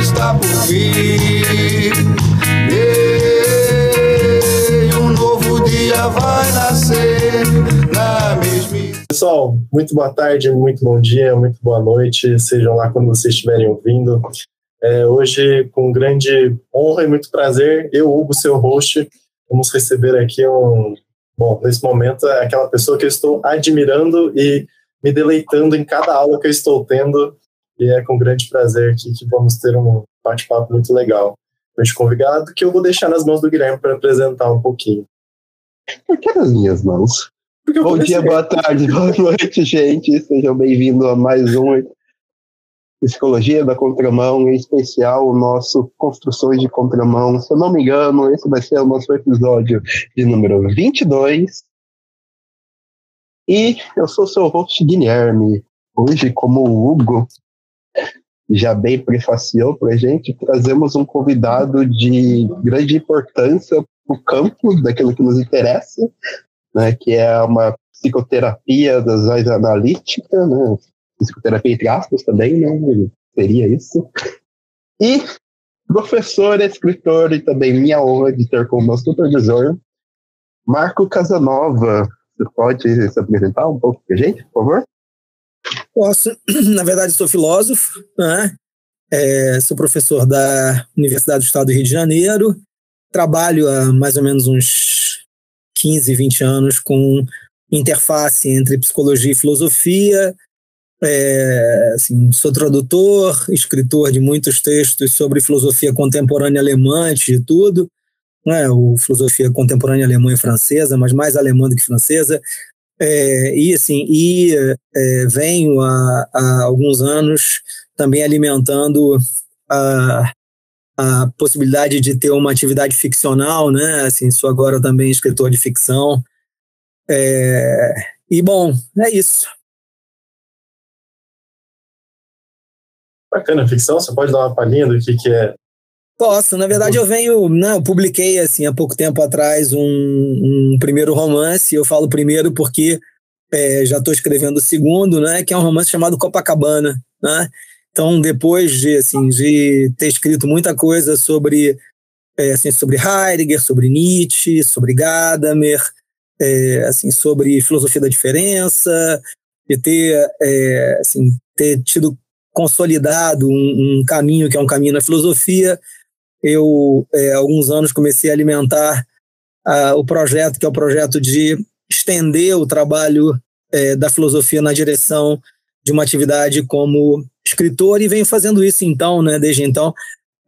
está por vir. E um novo dia vai nascer na mesma. Pessoal, muito boa tarde, muito bom dia, muito boa noite, sejam lá quando vocês estiverem ouvindo. É, hoje, com grande honra e muito prazer, eu, Hugo, seu host, vamos receber aqui um. Bom, nesse momento, é aquela pessoa que eu estou admirando e me deleitando em cada aula que eu estou tendo. E é com grande prazer aqui que vamos ter um bate-papo muito legal. Hoje convidado que eu vou deixar nas mãos do Guilherme para apresentar um pouquinho. Por que nas minhas mãos? Bom dia, boa tarde, boa noite, gente. Sejam bem-vindos a mais um Psicologia da Contramão, em especial o nosso Construções de Contramão. Se eu não me engano, esse vai ser o nosso episódio de número 22. E eu sou seu host Guilherme. Hoje, como o Hugo já bem prefaciou para a gente, trazemos um convidado de grande importância para o campo daquilo que nos interessa, né, que é uma psicoterapia das áreas analítica, né, psicoterapia entre aspas também, né? Seria isso. E professor, escritor e também minha honra de ter como meu supervisor, Marco Casanova. Você pode se apresentar um pouco para a gente, por favor? Posso. Na verdade, sou filósofo, né? É, sou professor da Universidade do Estado do Rio de Janeiro. Trabalho há mais ou menos uns 15, 20 anos com interface entre psicologia e filosofia, é, assim, sou tradutor, escritor de muitos textos sobre filosofia contemporânea alemã, de tudo, né, o filosofia contemporânea alemã e francesa, mas mais alemã do que francesa. É, e assim, e é, venho há, há, alguns anos também alimentando a, a possibilidade de ter uma atividade ficcional, né? Assim, sou agora também escritor de ficção. É, e bom, é isso. Bacana, ficção, você pode dar uma palhinha do que, que é? Posso, na verdade eu venho, não, eu publiquei assim há pouco tempo atrás um, um primeiro romance, eu falo primeiro porque é, já estou escrevendo o segundo, né, que é um romance chamado Copacabana, né, então depois de, assim, de ter escrito muita coisa sobre, é, assim, sobre Heidegger, sobre Nietzsche, sobre Gadamer, é, assim, sobre filosofia da diferença, de ter, é, assim, ter tido consolidado um, um, caminho que é um caminho na filosofia. Eu, é, há alguns anos, comecei a alimentar uh, o projeto, que é o projeto de estender o trabalho é, da filosofia na direção de uma atividade como escritor e venho fazendo isso então, né, desde então.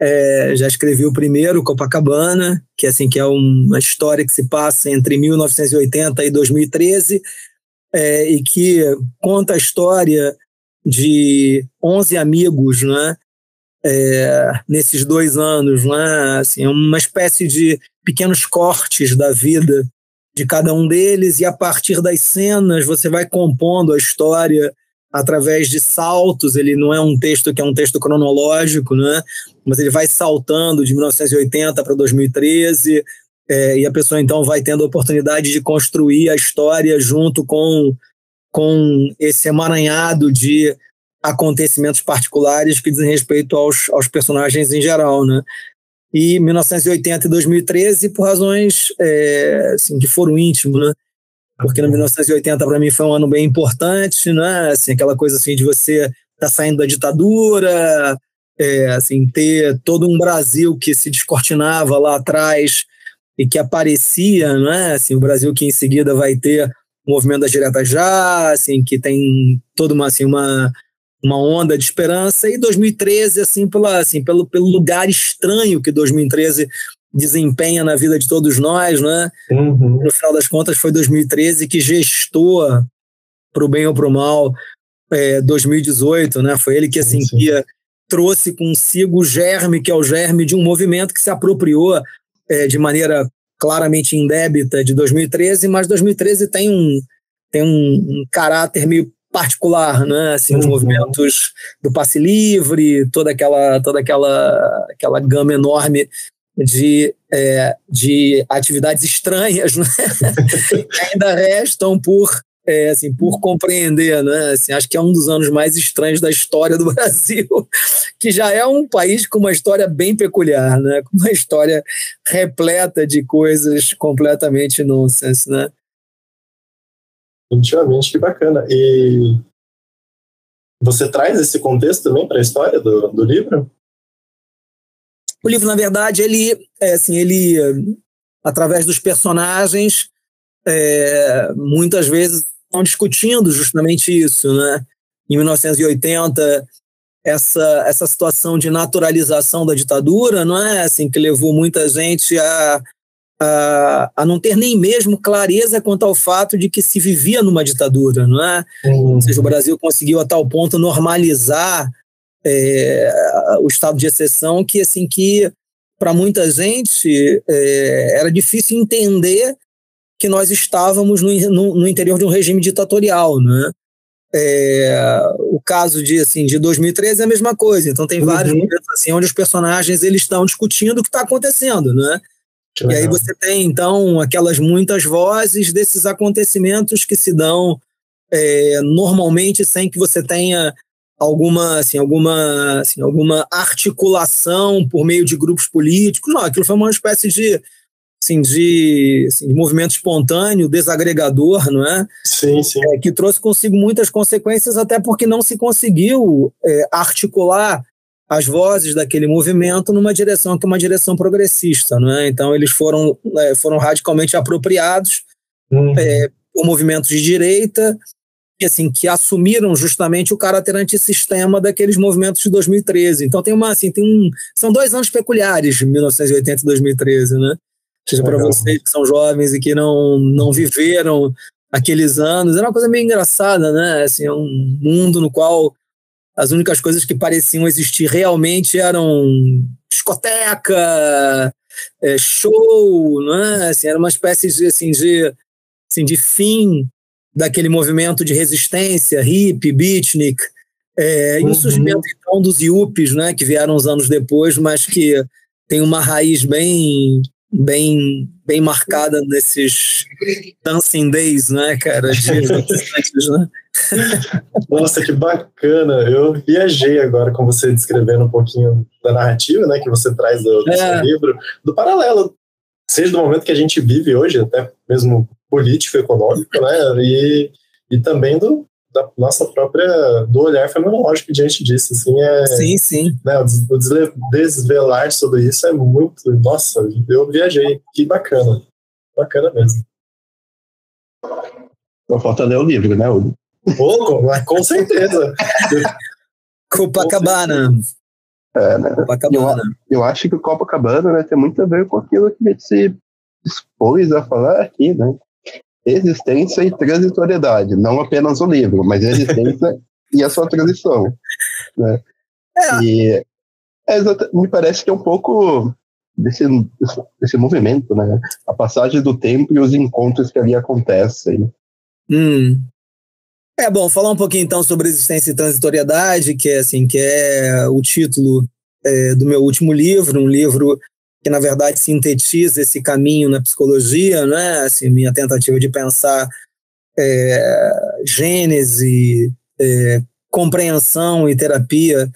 É, já escrevi o primeiro, Copacabana, que assim que é uma história que se passa entre 1980 e 2013 é, e que conta a história de 11 amigos, né? É, nesses dois anos, né? Assim, é uma espécie de pequenos cortes da vida de cada um deles e a partir das cenas você vai compondo a história através de saltos. Ele não é um texto que é um texto cronológico, né? Mas ele vai saltando de 1980 para 2013 é, e a pessoa então vai tendo a oportunidade de construir a história junto com com esse emaranhado de acontecimentos particulares que dizem respeito aos, aos personagens em geral, né? E 1980 e 2013 por razões é, assim, de foro íntimo, né? Porque no 1980 para mim foi um ano bem importante, né? Assim, aquela coisa assim de você estar tá saindo da ditadura, é, assim, ter todo um Brasil que se descortinava lá atrás e que aparecia, né? Assim, o Brasil que em seguida vai ter o movimento das diretas já, assim, que tem toda uma, assim, uma, uma onda de esperança, e 2013, assim, pela, assim pelo, pelo lugar estranho que 2013 desempenha na vida de todos nós, né? Uhum. No final das contas, foi 2013 que gestou, para o bem ou para o mal, é, 2018, né? Foi ele que, assim, sim, sim. que trouxe consigo o germe, que é o germe de um movimento que se apropriou é, de maneira claramente indébita de 2013, mas 2013 tem um, tem um, um caráter meio particular, né? Assim, uhum. os movimentos do passe livre, toda aquela, toda aquela, aquela gama enorme de, é, de atividades estranhas, né? que ainda restam por é, assim, por compreender, né? Assim, acho que é um dos anos mais estranhos da história do Brasil, que já é um país com uma história bem peculiar, né? Com uma história repleta de coisas completamente nonsense, né? Definitivamente, que bacana. E você traz esse contexto também para a história do, do livro? O livro, na verdade, ele, é, assim, ele, através dos personagens, é, muitas vezes estão discutindo justamente isso, né? Em 1980, essa, essa situação de naturalização da ditadura, não é? Assim, que levou muita gente a, a, a, não ter nem mesmo clareza quanto ao fato de que se vivia numa ditadura, não é? Uhum. Ou seja, o Brasil conseguiu a tal ponto normalizar é, o estado de exceção que, assim, que para muita gente é, era difícil entender que nós estávamos no, no, no interior de um regime ditatorial, né? É, o caso de assim de 2013 é a mesma coisa. Então tem vários uhum. momentos assim onde os personagens eles estão discutindo o que está acontecendo, né? E aí você tem então aquelas muitas vozes desses acontecimentos que se dão é, normalmente sem que você tenha alguma assim alguma assim, alguma articulação por meio de grupos políticos. Não, aquilo foi uma espécie de assim, de, assim, de movimento espontâneo, desagregador, não é? Sim, sim. É, que trouxe consigo muitas consequências, até porque não se conseguiu é, articular as vozes daquele movimento numa direção que é uma direção progressista, não é? Então eles foram, é, foram radicalmente apropriados uhum. é, por movimentos de direita que, assim, que assumiram justamente o caráter antissistema daqueles movimentos de 2013. Então tem uma assim, tem um, são dois anos peculiares, 1980 e 2013, né? seja para vocês que são jovens e que não, não viveram aqueles anos. Era uma coisa meio engraçada, né? Assim, é um mundo no qual as únicas coisas que pareciam existir realmente eram discoteca, é, show, né? Assim, era uma espécie de, assim, de, assim, de fim daquele movimento de resistência, hippie, beatnik, é, uhum. e o surgimento então dos yuppies, né, que vieram uns anos depois, mas que tem uma raiz bem bem bem marcada nesses dancing days, né, cara? Dias né? Nossa, que bacana! Eu viajei agora com você descrevendo um pouquinho da narrativa, né, que você traz do, do é. seu livro, do paralelo, seja do momento que a gente vive hoje, até mesmo político, econômico, né, e, e também do, da nossa própria do olhar fenomenológico diante disso assim é sim sim né, o desvelar sobre isso é muito nossa eu viajei que bacana bacana mesmo não falta ler o livro né Hugo? Pouco, mas com certeza Copacabana é, né? Copacabana. Eu, eu acho que o Copacabana né, tem muito a ver com aquilo que a gente se expôs a falar aqui, né? Existência e transitoriedade, não apenas o livro, mas a existência e a sua transição. Né? É. E é, me parece que é um pouco desse, desse movimento, né? A passagem do tempo e os encontros que ali acontecem. Hum. É bom falar um pouquinho então sobre existência e transitoriedade, que é assim, que é o título é, do meu último livro, um livro que na verdade sintetiza esse caminho na psicologia, né? Assim, minha tentativa de pensar é, gênese, é, compreensão e terapia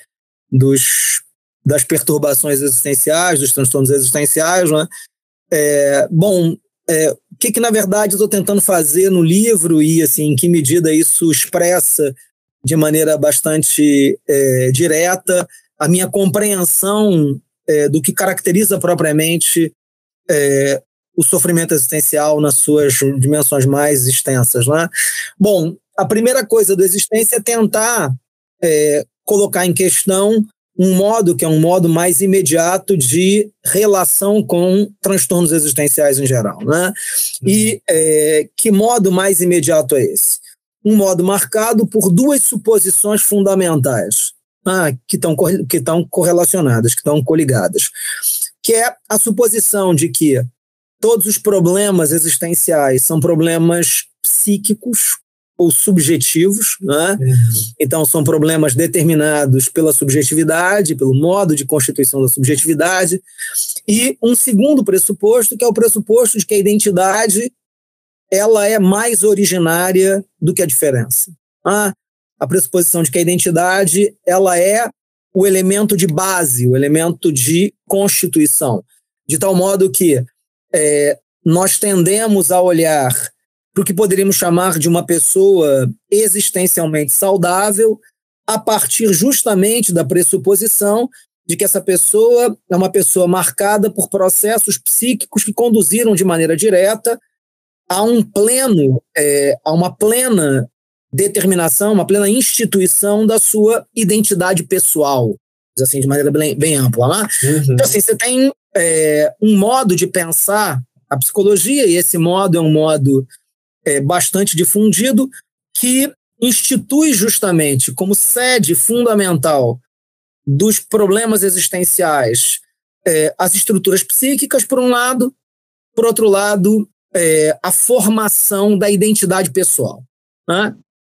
dos, das perturbações existenciais, dos transtornos existenciais, né? É, bom, é, o que, que na verdade estou tentando fazer no livro e assim, em que medida isso expressa de maneira bastante é, direta a minha compreensão é, do que caracteriza propriamente é, o sofrimento existencial nas suas dimensões mais extensas. Né? Bom, a primeira coisa do existência é tentar é, colocar em questão um modo que é um modo mais imediato de relação com transtornos existenciais em geral. Né? Uhum. E é, que modo mais imediato é esse? Um modo marcado por duas suposições fundamentais ah, que estão que correlacionadas, que estão coligadas, que é a suposição de que todos os problemas existenciais são problemas psíquicos ou subjetivos, né? Uhum. então são problemas determinados pela subjetividade, pelo modo de constituição da subjetividade, e um segundo pressuposto que é o pressuposto de que a identidade ela é mais originária do que a diferença. Ah, a pressuposição de que a identidade ela é, o elemento de base, o elemento de constituição, de tal modo que é, nós tendemos a olhar para o que poderíamos chamar de uma pessoa existencialmente saudável, a partir justamente da pressuposição de que essa pessoa é uma pessoa marcada por processos psíquicos que conduziram de maneira direta a um pleno, é, a uma plena determinação, uma plena instituição da sua identidade pessoal, assim, de maneira bem, bem ampla. Né? Uhum. Então, assim, você tem é, um modo de pensar a psicologia, e esse modo é um modo é, bastante difundido, que institui justamente como sede fundamental dos problemas existenciais é, as estruturas psíquicas, por um lado, por outro lado, é, a formação da identidade pessoal. Né?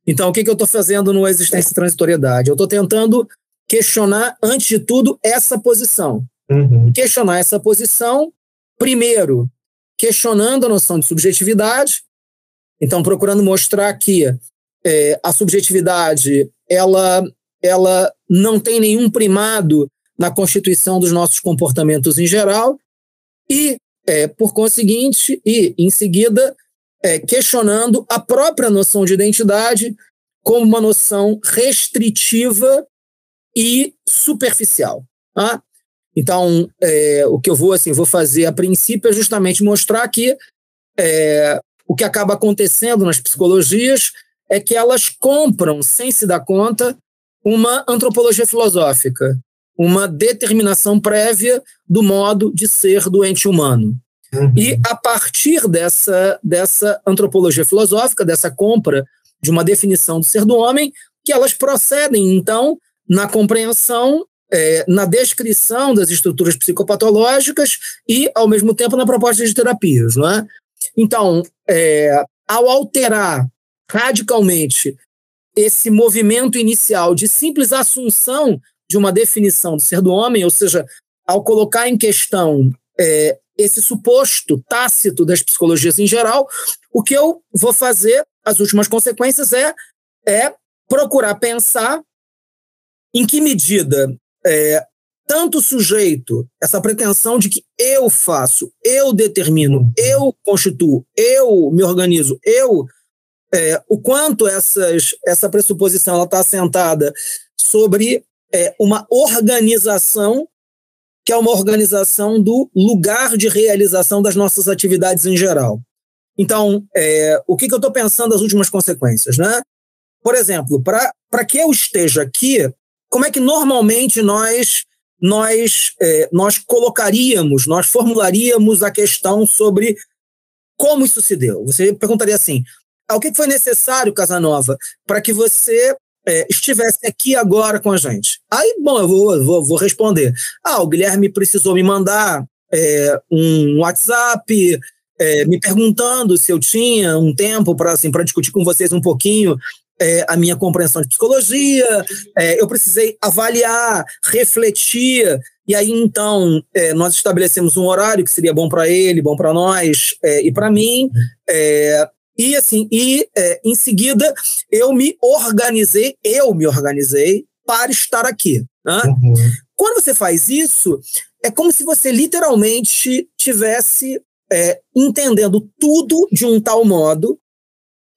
Então, o que, que eu estou fazendo no Existência e Transitoriedade? Eu estou tentando questionar, antes de tudo, essa posição. Uhum. Questionar essa posição, primeiro, questionando a noção de subjetividade, então procurando mostrar que é, a subjetividade ela, ela não tem nenhum primado na constituição dos nossos comportamentos em geral, e, é, por conseguinte, e em seguida, é, questionando a própria noção de identidade como uma noção restritiva e superficial. Tá? Então, é, o que eu vou assim vou fazer a princípio é justamente mostrar que é, o que acaba acontecendo nas psicologias é que elas compram, sem se dar conta, uma antropologia filosófica, uma determinação prévia do modo de ser do ente humano. Uhum. E a partir dessa, dessa antropologia filosófica, dessa compra de uma definição do ser do homem, que elas procedem, então, na compreensão, é, na descrição das estruturas psicopatológicas e, ao mesmo tempo, na proposta de terapias. Não é? Então, é, ao alterar radicalmente esse movimento inicial de simples assunção de uma definição do ser do homem, ou seja, ao colocar em questão é, esse suposto tácito das psicologias em geral, o que eu vou fazer, as últimas consequências, é, é procurar pensar em que medida é, tanto o sujeito, essa pretensão de que eu faço, eu determino, eu constituo, eu me organizo, eu. É, o quanto essas, essa pressuposição está assentada sobre é, uma organização que é uma organização do lugar de realização das nossas atividades em geral. Então, é, o que, que eu estou pensando das últimas consequências? Né? Por exemplo, para que eu esteja aqui, como é que normalmente nós nós, é, nós colocaríamos, nós formularíamos a questão sobre como isso se deu? Você perguntaria assim: ah, o que foi necessário, Casanova, para que você é, estivesse aqui agora com a gente? Aí, bom, eu vou, vou, vou responder. Ah, o Guilherme precisou me mandar é, um WhatsApp é, me perguntando se eu tinha um tempo para assim, discutir com vocês um pouquinho é, a minha compreensão de psicologia, é, eu precisei avaliar, refletir, e aí então é, nós estabelecemos um horário que seria bom para ele, bom para nós é, e para mim, é, e assim, e é, em seguida eu me organizei, eu me organizei para estar aqui. Né? Uhum. Quando você faz isso, é como se você literalmente tivesse é, entendendo tudo de um tal modo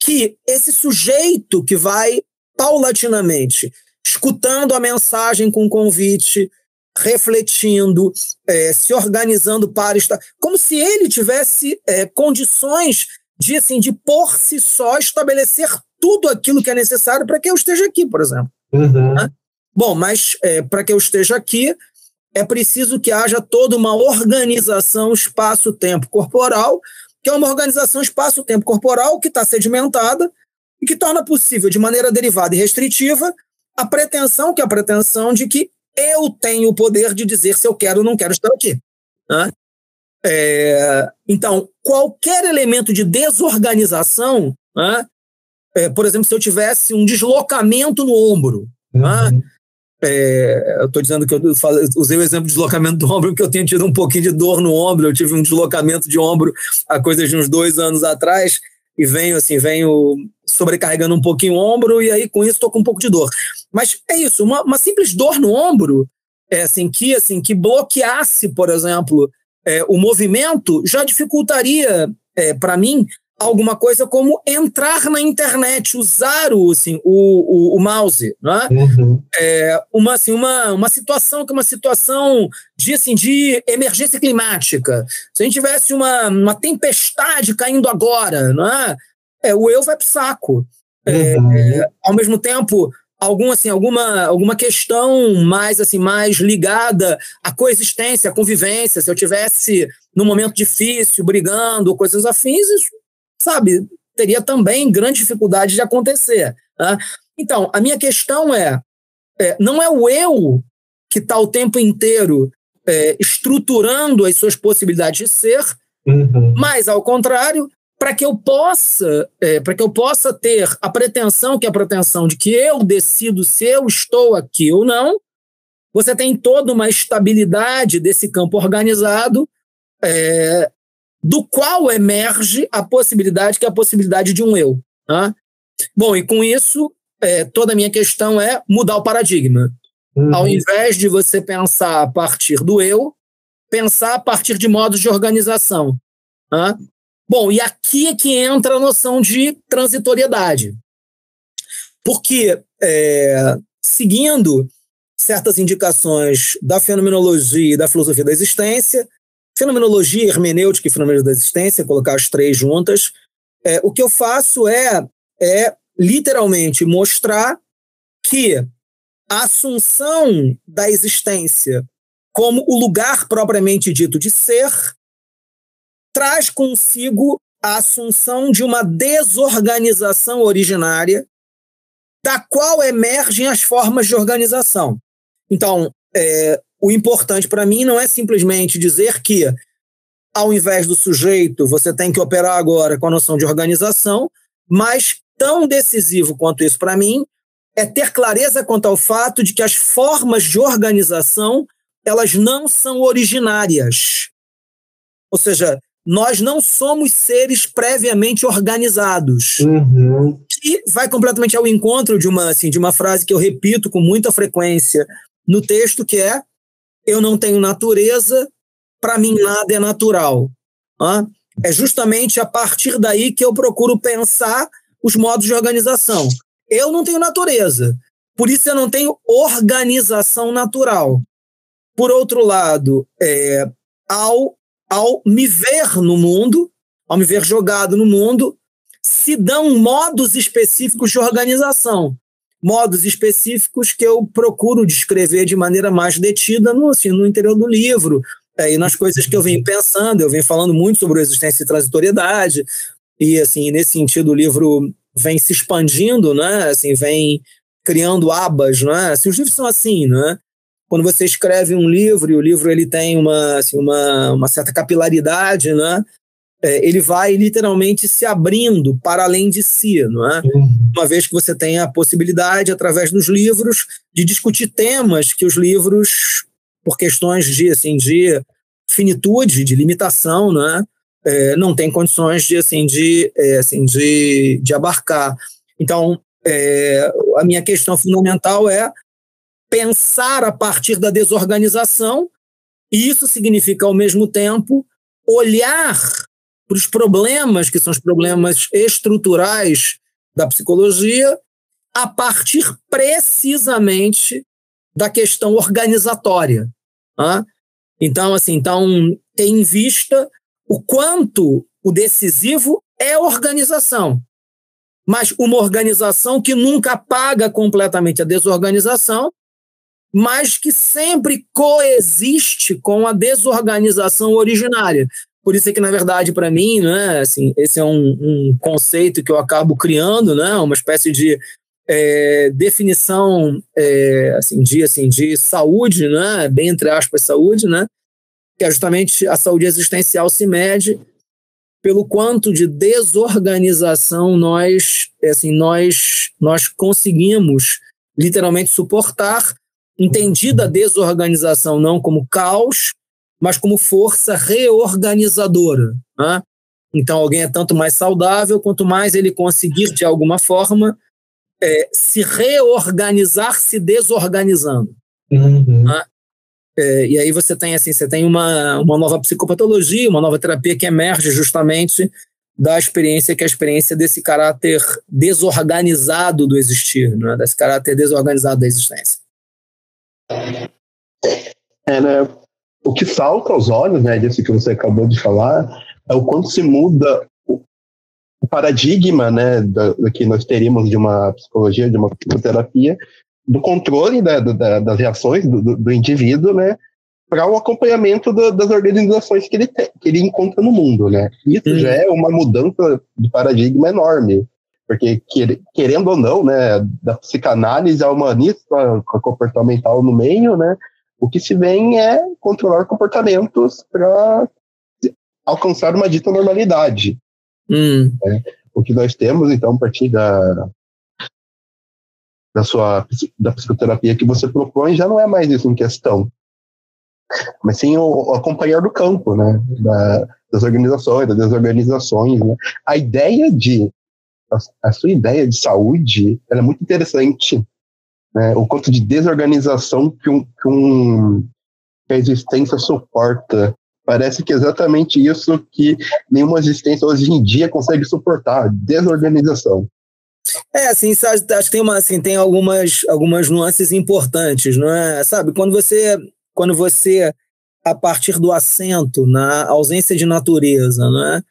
que esse sujeito que vai paulatinamente escutando a mensagem com convite, refletindo, é, se organizando para estar, como se ele tivesse é, condições de, assim, de por si só estabelecer tudo aquilo que é necessário para que eu esteja aqui, por exemplo. Uhum. Né? Bom, mas é, para que eu esteja aqui, é preciso que haja toda uma organização espaço-tempo corporal, que é uma organização espaço-tempo corporal que está sedimentada e que torna possível, de maneira derivada e restritiva, a pretensão, que é a pretensão de que eu tenho o poder de dizer se eu quero ou não quero estar aqui. Né? É, então, qualquer elemento de desorganização, né? é, por exemplo, se eu tivesse um deslocamento no ombro, né? uhum. né? É, eu estou dizendo que eu usei o exemplo de deslocamento do ombro, porque eu tenho tido um pouquinho de dor no ombro. Eu tive um deslocamento de ombro há coisa de uns dois anos atrás e venho assim, venho sobrecarregando um pouquinho o ombro e aí com isso estou com um pouco de dor. Mas é isso, uma, uma simples dor no ombro, é assim que assim que bloqueasse, por exemplo, é, o movimento, já dificultaria é, para mim alguma coisa como entrar na internet, usar o, assim, o, o, o mouse, né? Uhum. É, uma, assim, uma, uma situação que é uma situação de, assim, de emergência climática. Se a gente tivesse uma, uma tempestade caindo agora, né? é, o eu vai para o saco. É, uhum. ao mesmo tempo, algum, assim, alguma, alguma questão mais assim mais ligada à coexistência, à convivência. Se eu tivesse num momento difícil, brigando, coisas afins, isso sabe, teria também grande dificuldade de acontecer. Né? Então, a minha questão é, é não é o eu que está o tempo inteiro é, estruturando as suas possibilidades de ser, uhum. mas, ao contrário, para que eu possa é, para que eu possa ter a pretensão que é a pretensão de que eu decido se eu estou aqui ou não você tem toda uma estabilidade desse campo organizado é, do qual emerge a possibilidade que é a possibilidade de um eu. Tá? Bom, e com isso, é, toda a minha questão é mudar o paradigma. Uhum. Ao invés de você pensar a partir do eu, pensar a partir de modos de organização. Tá? Bom, e aqui é que entra a noção de transitoriedade. Porque, é, seguindo certas indicações da fenomenologia e da filosofia da existência, Fenomenologia, hermenêutica e fenômeno da existência, colocar as três juntas. É, o que eu faço é, é literalmente mostrar que a assunção da existência como o lugar propriamente dito de ser traz consigo a assunção de uma desorganização originária da qual emergem as formas de organização. Então, é, o importante para mim não é simplesmente dizer que, ao invés do sujeito, você tem que operar agora com a noção de organização, mas tão decisivo quanto isso para mim é ter clareza quanto ao fato de que as formas de organização elas não são originárias. Ou seja, nós não somos seres previamente organizados. Uhum. E vai completamente ao encontro de uma, assim, de uma frase que eu repito com muita frequência no texto, que é eu não tenho natureza, para mim nada é natural. É justamente a partir daí que eu procuro pensar os modos de organização. Eu não tenho natureza, por isso eu não tenho organização natural. Por outro lado, é, ao, ao me ver no mundo, ao me ver jogado no mundo, se dão modos específicos de organização modos específicos que eu procuro descrever de maneira mais detida no, assim, no interior do livro. É, e nas coisas que eu venho pensando, eu venho falando muito sobre a existência e transitoriedade, e assim, nesse sentido o livro vem se expandindo, né? Assim, vem criando abas, né? Assim, os livros são assim, né? Quando você escreve um livro e o livro ele tem uma, assim, uma, uma certa capilaridade, né? é, ele vai literalmente se abrindo para além de si, não é? Uhum. Uma vez que você tem a possibilidade, através dos livros, de discutir temas que os livros, por questões de, assim, de finitude, de limitação, não é? É, não tem condições de, assim, de, é, assim, de, de abarcar. Então, é, a minha questão fundamental é pensar a partir da desorganização, e isso significa, ao mesmo tempo, olhar para os problemas, que são os problemas estruturais da psicologia, a partir precisamente da questão organizatória. Tá? Então, assim, então, ter em vista o quanto o decisivo é organização. Mas uma organização que nunca apaga completamente a desorganização, mas que sempre coexiste com a desorganização originária. Por isso é que, na verdade, para mim, né, assim, esse é um, um, conceito que eu acabo criando, né, uma espécie de é, definição é, assim, de, assim, de saúde, né, bem entre aspas, saúde, né, que é justamente a saúde existencial se mede pelo quanto de desorganização nós, assim, nós, nós conseguimos literalmente suportar, entendida a desorganização não como caos, mas como força reorganizadora. Né? Então, alguém é tanto mais saudável quanto mais ele conseguir, de alguma forma, é, se reorganizar se desorganizando. Uhum. Ah, é, e aí você tem assim, você tem uma, uma nova psicopatologia, uma nova terapia que emerge justamente da experiência que é a experiência desse caráter desorganizado do existir, né? desse caráter desorganizado da existência. É, né? O que salta aos olhos, né, disso que você acabou de falar, é o quanto se muda o, paradigma, né, da, da, que nós teríamos de uma psicologia, de uma psicoterapia, do controle né, da, das reações do, do, indivíduo, né, para o acompanhamento das organizações que ele, tem, que ele encontra no mundo, né? Isso uhum. já é uma mudança de paradigma enorme, porque querendo ou não, né, da psicanálise ao humanista comportamental no meio, né, o que se vem é controlar comportamentos para alcançar uma dita normalidade. Hum. Né? O que nós temos, então, a partir da, da sua da psicoterapia que você propõe, já não é mais isso em questão. Mas sim o, o acompanhar do campo, né? Da, das organizações, das desorganizações. Né? A ideia de. A, sua ideia de saúde é muito interessante. Né? O quanto de desorganização que, um, que, um, que a existência suporta Parece que é exatamente isso que nenhuma existência hoje em dia consegue suportar, desorganização. É, assim, acho que tem, uma, assim, tem algumas, algumas nuances importantes, não é? Sabe, quando você, quando você, a partir do assento, na ausência de natureza, não é?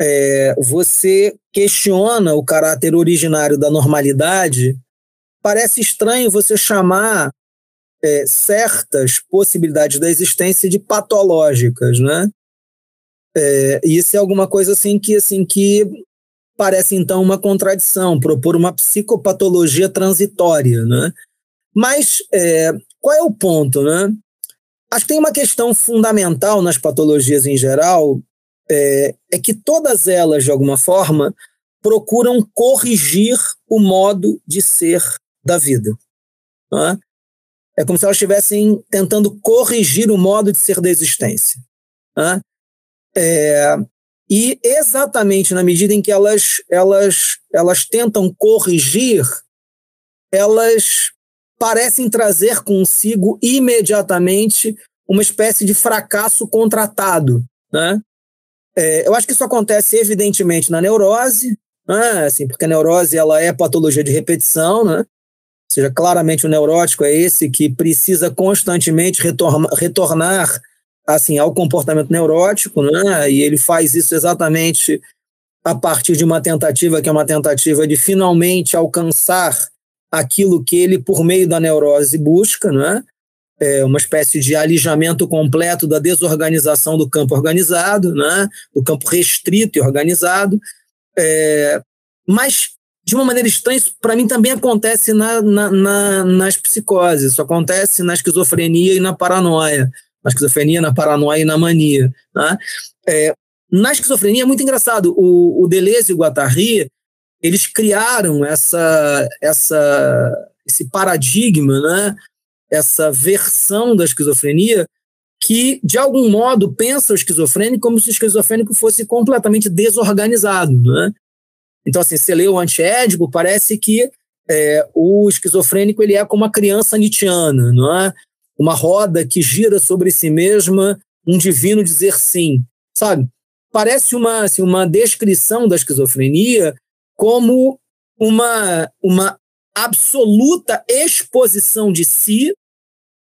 É você questiona o caráter originário da normalidade, parece estranho você chamar é, certas possibilidades da existência de patológicas, né? É, isso é alguma coisa assim que, assim que parece então uma contradição, propor uma psicopatologia transitória, né? Mas é, qual é o ponto, né? Acho que tem uma questão fundamental nas patologias em geral, é, é que todas elas, de alguma forma, procuram corrigir o modo de ser da vida. Né? É como se elas estivessem tentando corrigir o modo de ser da existência. Né? É, e exatamente na medida em que elas, elas, elas tentam corrigir, elas parecem trazer consigo imediatamente uma espécie de fracasso contratado. Né? É, eu acho que isso acontece evidentemente na neurose, né? assim, porque a neurose ela é patologia de repetição, né? Ou seja, claramente o neurótico é esse que precisa constantemente retornar, retornar assim ao comportamento neurótico, né? E ele faz isso exatamente a partir de uma tentativa que é uma tentativa de finalmente alcançar aquilo que ele por meio da neurose busca, né? É uma espécie de alijamento completo da desorganização do campo organizado, né? Do campo restrito e organizado. É, mas de uma maneira estranha, isso para mim também acontece na, na, na, nas psicoses, isso acontece na esquizofrenia e na paranoia. Na esquizofrenia, na paranoia e na mania. Né? É, na esquizofrenia é muito engraçado. O, o Deleuze e o Guattari, eles criaram essa, essa, esse paradigma, né? Essa versão da esquizofrenia que, de algum modo, pensa o esquizofrênico como se o esquizofrênico fosse completamente desorganizado. Né? Então, assim, você lê o antiédipo, parece que é, o esquizofrênico ele é como uma criança nietzschiana, não é? Uma roda que gira sobre si mesma, um divino dizer sim, sabe? Parece uma, assim, uma descrição da esquizofrenia como uma, uma absoluta exposição de si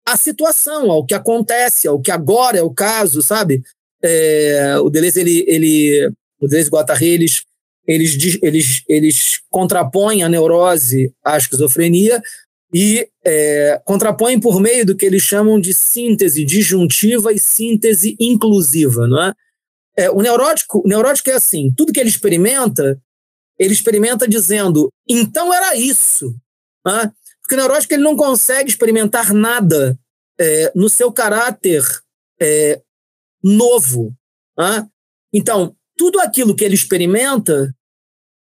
à situação, ao que acontece, ao que agora é o caso, sabe? É, o Deleuze, ele, ele, o Deleuze Guattari, eles eles, eles, eles contrapõem a neurose à esquizofrenia e é, contrapõem por meio do que eles chamam de síntese disjuntiva e síntese inclusiva. Não é? é o, neurótico, o neurótico é assim: tudo que ele experimenta, ele experimenta dizendo, então era isso. Não é? Porque o ele não consegue experimentar nada é, no seu caráter é, novo. É? Então, tudo aquilo que ele experimenta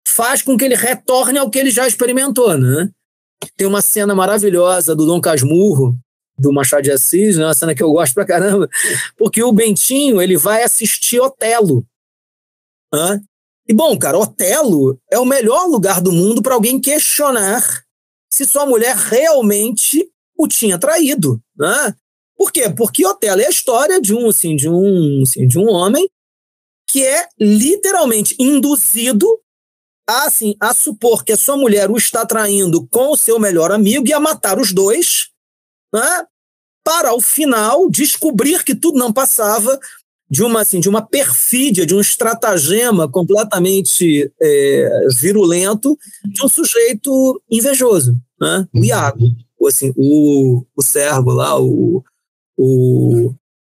faz com que ele retorne ao que ele já experimentou, né? Tem uma cena maravilhosa do Dom Casmurro, do Machado de Assis, né? uma cena que eu gosto pra caramba, porque o Bentinho ele vai assistir Otelo. Né? E bom, cara, Otelo é o melhor lugar do mundo para alguém questionar se sua mulher realmente o tinha traído, né? Por quê? Porque Otelo é a história de um, assim, de um, assim, de um homem que é literalmente induzido a, assim, a supor que a sua mulher o está traindo com o seu melhor amigo e a matar os dois, né? Para ao final descobrir que tudo não passava de uma assim de uma perfídia, de um estratagema completamente é, virulento de um sujeito invejoso, né? O Iago, o, assim, o, o servo lá, o, o,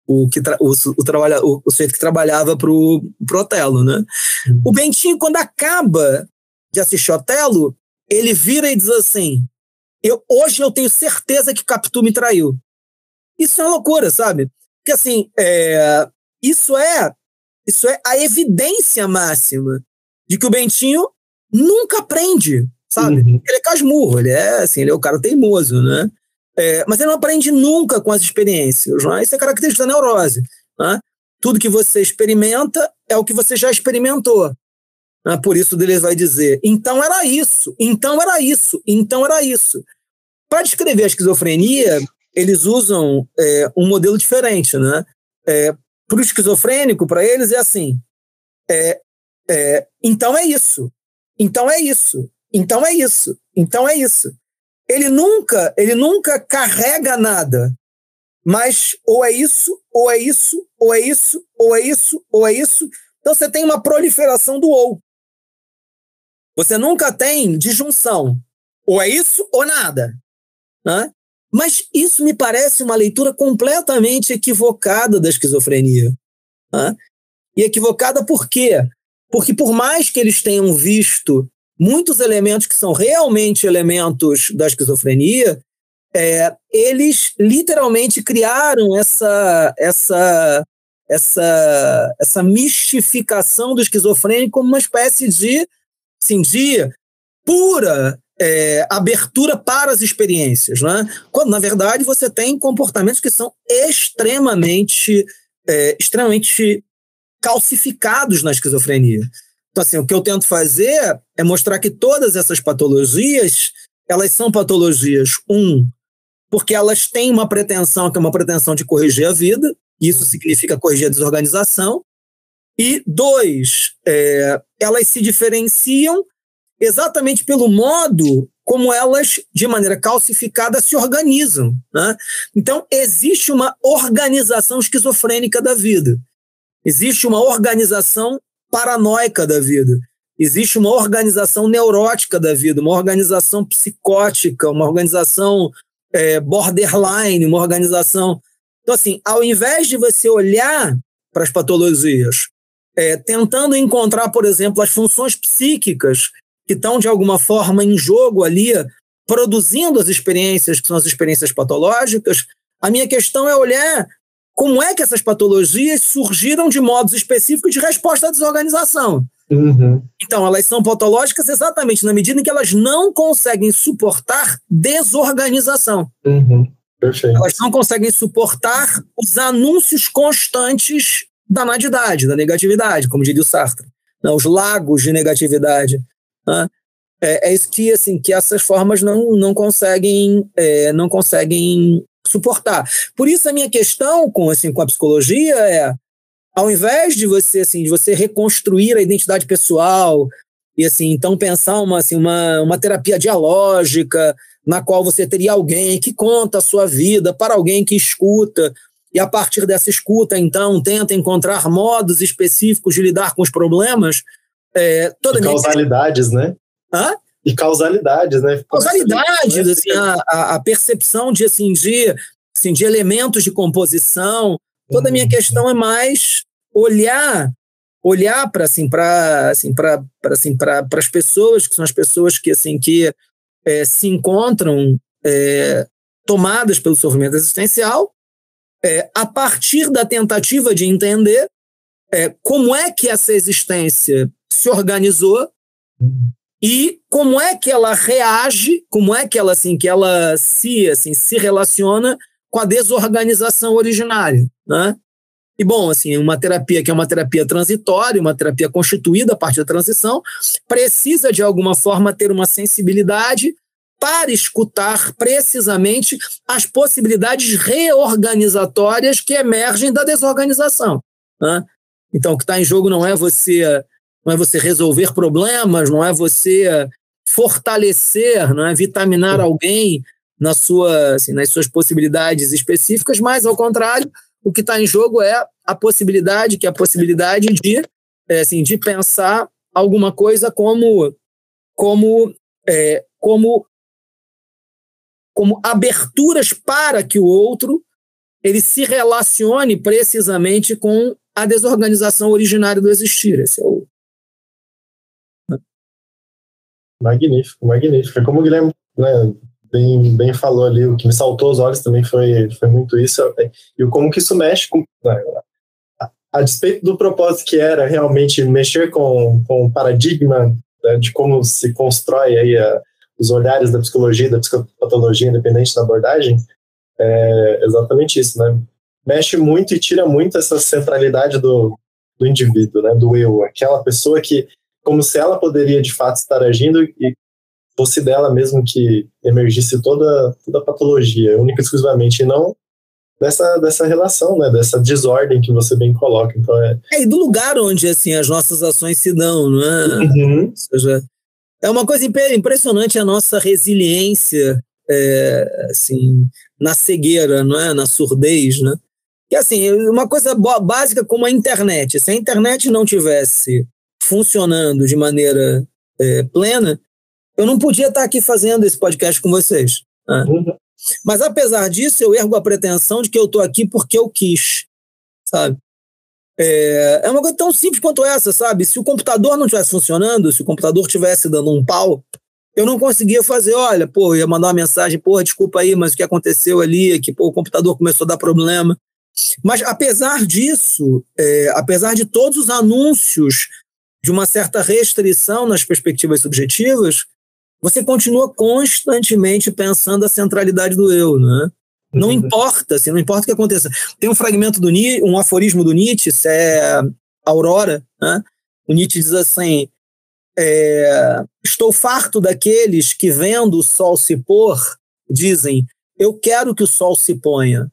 o que tra, o, o, trabalha, o, o sujeito que trabalhava para o Otelo, né? Uhum. O Bentinho quando acaba de assistir Otelo, ele vira e diz assim: eu, hoje eu tenho certeza que Capitu me traiu. Isso é uma loucura, sabe? Porque assim, é, isso é isso é a evidência máxima de que o Bentinho nunca aprende, sabe? Uhum. Ele é casmurro, ele é assim, ele é o cara teimoso, né? É, mas ele não aprende nunca com as experiências, né? Isso é característica da neurose, né? Tudo que você experimenta é o que você já experimentou. Né? Por isso Deleuze vai dizer, então era isso, então era isso, então era isso. Para descrever a esquizofrenia, eles usam é, um modelo diferente, né? É, para o esquizofrênico, para eles, é assim: é, é, então é isso, então é isso, então é isso, então é isso. Ele nunca, ele nunca carrega nada, mas ou é isso, ou é isso, ou é isso, ou é isso, ou é isso. Então você tem uma proliferação do ou. Você nunca tem disjunção. Ou é isso ou nada. Né? Mas isso me parece uma leitura completamente equivocada da esquizofrenia. Né? E equivocada por quê? Porque, por mais que eles tenham visto muitos elementos que são realmente elementos da esquizofrenia, é, eles literalmente criaram essa, essa, essa, essa mistificação do esquizofrênico como uma espécie de, assim, de pura é, abertura para as experiências, né? quando na verdade você tem comportamentos que são extremamente, é, extremamente calcificados na esquizofrenia. Então, assim, o que eu tento fazer é mostrar que todas essas patologias, elas são patologias, um, porque elas têm uma pretensão, que é uma pretensão de corrigir a vida, isso significa corrigir a desorganização, e dois, é, elas se diferenciam exatamente pelo modo como elas, de maneira calcificada, se organizam. Né? Então, existe uma organização esquizofrênica da vida. Existe uma organização paranoica da vida. Existe uma organização neurótica da vida, uma organização psicótica, uma organização é, borderline, uma organização. Então, assim, ao invés de você olhar para as patologias, é, tentando encontrar, por exemplo, as funções psíquicas que estão, de alguma forma, em jogo ali, produzindo as experiências que são as experiências patológicas, a minha questão é olhar como é que essas patologias surgiram de modos específicos de resposta à desorganização. Uhum. Então, elas são patológicas exatamente na medida em que elas não conseguem suportar desorganização. Uhum. Elas não conseguem suportar os anúncios constantes da nadidade, da negatividade, como diria o Sartre. Não, os lagos de negatividade. Né? É, é, isso que, assim, que essas formas não, não, conseguem, é, não conseguem suportar. Por isso a minha questão com, assim, com a psicologia é, ao invés de você, assim, de você reconstruir a identidade pessoal e, assim, então pensar uma, assim, uma, uma terapia dialógica na qual você teria alguém que conta a sua vida para alguém que escuta e a partir dessa escuta, então, tenta encontrar modos específicos de lidar com os problemas, é, toda e causalidades, minha... né? Hã? E causalidades, né? Causalidades, assim, a, a, percepção de, assim, de, assim, de elementos de composição. Toda a minha uhum. questão é mais olhar olhar para assim para assim para assim para as pessoas que são as pessoas que assim que é, se encontram é, tomadas pelo sofrimento existencial é, a partir da tentativa de entender é, como é que essa existência se organizou e como é que ela reage, como é que ela assim que ela se assim se relaciona com a desorganização originária, né? E, bom, assim, uma terapia que é uma terapia transitória, uma terapia constituída a partir da transição, precisa, de alguma forma, ter uma sensibilidade para escutar precisamente as possibilidades reorganizatórias que emergem da desorganização. Né? Então, o que está em jogo não é você não é você resolver problemas, não é você fortalecer, não é vitaminar alguém na sua, assim, nas suas possibilidades específicas, mas ao contrário, o que está em jogo é a possibilidade, que é a possibilidade de, é, assim, de pensar alguma coisa como, como, é, como, como aberturas para que o outro ele se relacione precisamente com a desorganização originária do existir. Esse é o, Magnífico, magnífico. É como o Guilherme né, bem, bem falou ali, o que me saltou os olhos também foi, foi muito isso, e como que isso mexe com. Né, a, a, despeito do propósito que era realmente mexer com, com o paradigma né, de como se constrói aí a, os olhares da psicologia, da psicopatologia, independente da abordagem, é exatamente isso, né? Mexe muito e tira muito essa centralidade do, do indivíduo, né? Do eu, aquela pessoa que, como se ela poderia de fato estar agindo e fosse dela mesmo que emergisse toda, toda a patologia, única e exclusivamente, e não dessa, dessa relação, né, dessa desordem que você bem coloca. Então é... é, e do lugar onde assim, as nossas ações se dão, não é? Uhum. Ou seja, é uma coisa impressionante a nossa resiliência é, assim, na cegueira, não é? na surdez. Né? E assim, uma coisa básica como a internet. Se a internet não tivesse funcionando de maneira é, plena, eu não podia estar aqui fazendo esse podcast com vocês. Né? Mas apesar disso, eu ergo a pretensão de que eu estou aqui porque eu quis, sabe? É, é uma coisa tão simples quanto essa, sabe? Se o computador não estivesse funcionando, se o computador estivesse dando um pau, eu não conseguia fazer, olha, pô, ia mandar uma mensagem, pô, desculpa aí, mas o que aconteceu ali é que pô, o computador começou a dar problema. Mas apesar disso, é, apesar de todos os anúncios de uma certa restrição nas perspectivas subjetivas, você continua constantemente pensando a centralidade do eu, né? Não uhum. importa, assim, não importa o que aconteça. Tem um fragmento do Nietzsche, um aforismo do Nietzsche, isso é Aurora, né? O Nietzsche diz assim: é, Estou farto daqueles que, vendo o sol se pôr, dizem: Eu quero que o sol se ponha.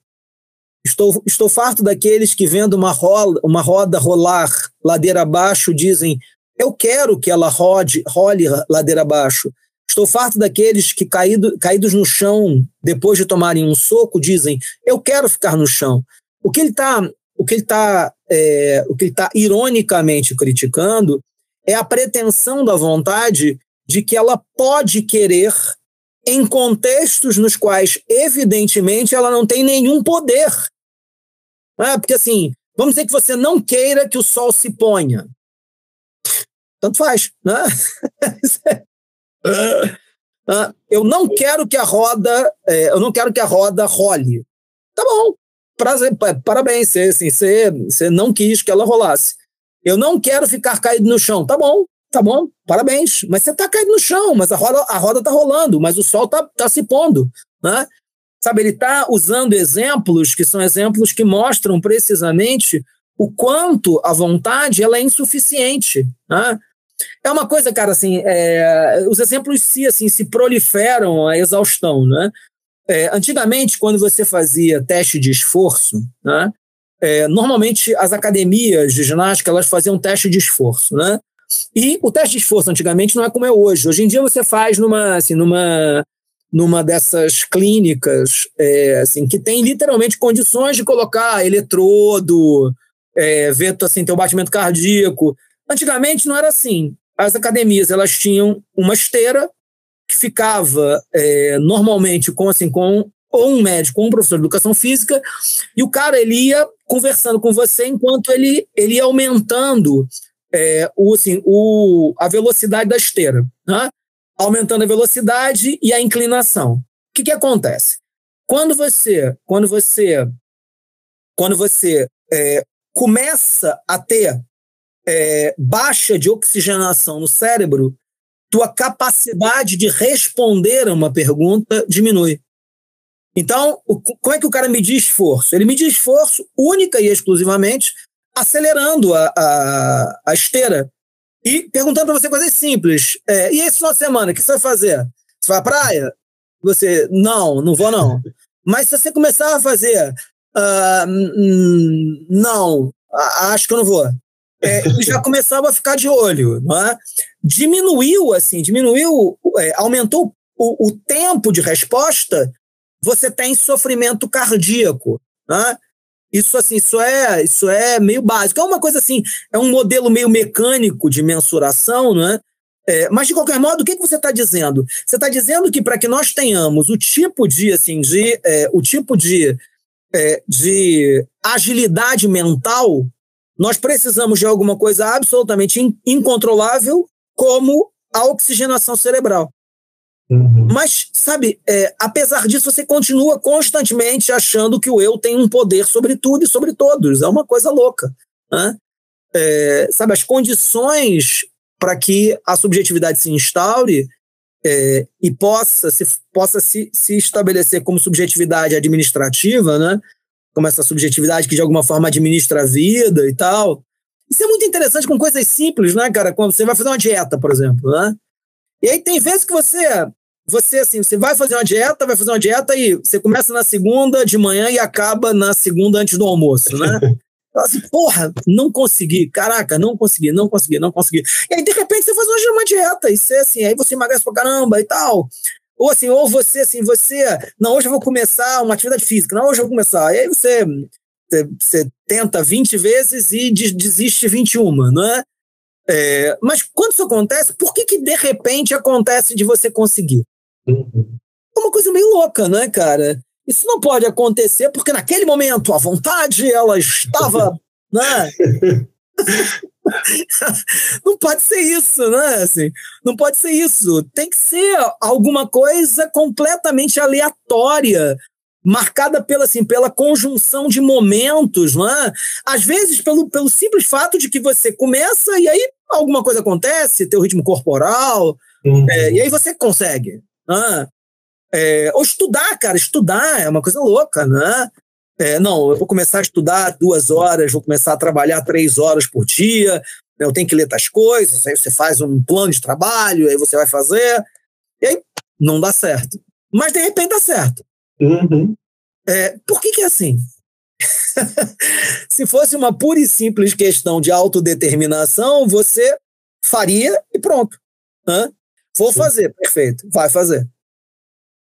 Estou, estou farto daqueles que, vendo uma, rola, uma roda rolar ladeira abaixo, dizem: Eu quero que ela rode, role ladeira abaixo. Estou farto daqueles que, caído, caídos no chão, depois de tomarem um soco, dizem: Eu quero ficar no chão. O que ele está o que ele está é, o que tá ironicamente criticando é a pretensão da vontade de que ela pode querer em contextos nos quais evidentemente ela não tem nenhum poder é? porque assim vamos dizer que você não queira que o sol se ponha tanto faz né Uh, eu não quero que a roda, é, eu não quero que a roda role. Tá bom, prazer, parabéns, você, assim, você, você não quis que ela rolasse. Eu não quero ficar caído no chão. Tá bom, tá bom, parabéns. Mas você tá caído no chão, mas a roda, a roda tá rolando, mas o sol tá, tá se pondo, né? Sabe, ele tá usando exemplos que são exemplos que mostram precisamente o quanto a vontade ela é insuficiente, né? É uma coisa, cara, assim, é, os exemplos se, assim, se proliferam a exaustão, né? É, antigamente, quando você fazia teste de esforço, né, é, normalmente as academias de ginástica elas faziam teste de esforço, né? E o teste de esforço antigamente não é como é hoje. Hoje em dia você faz numa, assim, numa, numa dessas clínicas é, assim, que tem literalmente condições de colocar eletrodo, é, ver assim, teu batimento cardíaco. Antigamente não era assim. As academias elas tinham uma esteira que ficava é, normalmente com assim com ou um médico ou um professor de educação física e o cara ele ia conversando com você enquanto ele ele ia aumentando é, o, assim, o, a velocidade da esteira, né? Aumentando a velocidade e a inclinação. O que, que acontece? Quando você quando você quando você é, começa a ter é, baixa de oxigenação no cérebro, tua capacidade de responder a uma pergunta diminui. Então, o, como é que o cara media esforço? Ele media esforço única e exclusivamente acelerando a, a, a esteira e perguntando para você coisas simples. É, e esse final de semana, o que você vai fazer? Você vai à praia? Você, não, não vou não. Mas se você começar a fazer, uh, não, acho que eu não vou. É, já começava a ficar de olho, não é? Diminuiu, assim, diminuiu, é, aumentou o, o, tempo de resposta, você tem sofrimento cardíaco, né? Isso assim, isso é, isso é meio básico. É uma coisa assim, é um modelo meio mecânico de mensuração, né? É, mas de qualquer modo, o que, que você está dizendo? Você está dizendo que para que nós tenhamos o tipo de assim, de é, o tipo de, é, de agilidade mental, nós precisamos de alguma coisa absolutamente in, incontrolável, como a oxigenação cerebral. Uhum. Mas, sabe, é, apesar disso, você continua constantemente achando que o eu tem um poder sobre tudo e sobre todos. É uma coisa louca. Né? É, sabe, as condições para que a subjetividade se instaure é, e possa, se, possa se, se estabelecer como subjetividade administrativa, né? como essa subjetividade que de alguma forma administra a vida e tal. Isso é muito interessante com coisas simples, né, cara? Quando você vai fazer uma dieta, por exemplo, né? E aí tem vezes que você, você assim, você vai fazer uma dieta, vai fazer uma dieta e você começa na segunda de manhã e acaba na segunda antes do almoço, né? assim, porra, não consegui, caraca, não consegui, não consegui, não consegui. E aí, de repente, você faz uma dieta, e você, assim, aí você emagrece pra caramba e tal. Ou assim, ou você, assim, você, não, hoje eu vou começar uma atividade física, não, hoje eu vou começar. E aí você, você tenta 20 vezes e desiste 21, não é? Mas quando isso acontece, por que, que de repente acontece de você conseguir? Uhum. É uma coisa meio louca, né, cara? Isso não pode acontecer porque naquele momento a vontade ela estava, né? não pode ser isso, né? Assim, não pode ser isso. Tem que ser alguma coisa completamente aleatória, marcada pela, assim, pela conjunção de momentos, não é? Às vezes pelo, pelo simples fato de que você começa e aí alguma coisa acontece, teu ritmo corporal, uhum. é, e aí você consegue. Né? É, ou estudar, cara, estudar é uma coisa louca, né? É, não, eu vou começar a estudar duas horas, vou começar a trabalhar três horas por dia, eu tenho que ler tais coisas, aí você faz um plano de trabalho, aí você vai fazer, e aí não dá certo. Mas de repente dá certo. Uhum. É, por que, que é assim? Se fosse uma pura e simples questão de autodeterminação, você faria e pronto. Hã? Vou Sim. fazer, perfeito, vai fazer.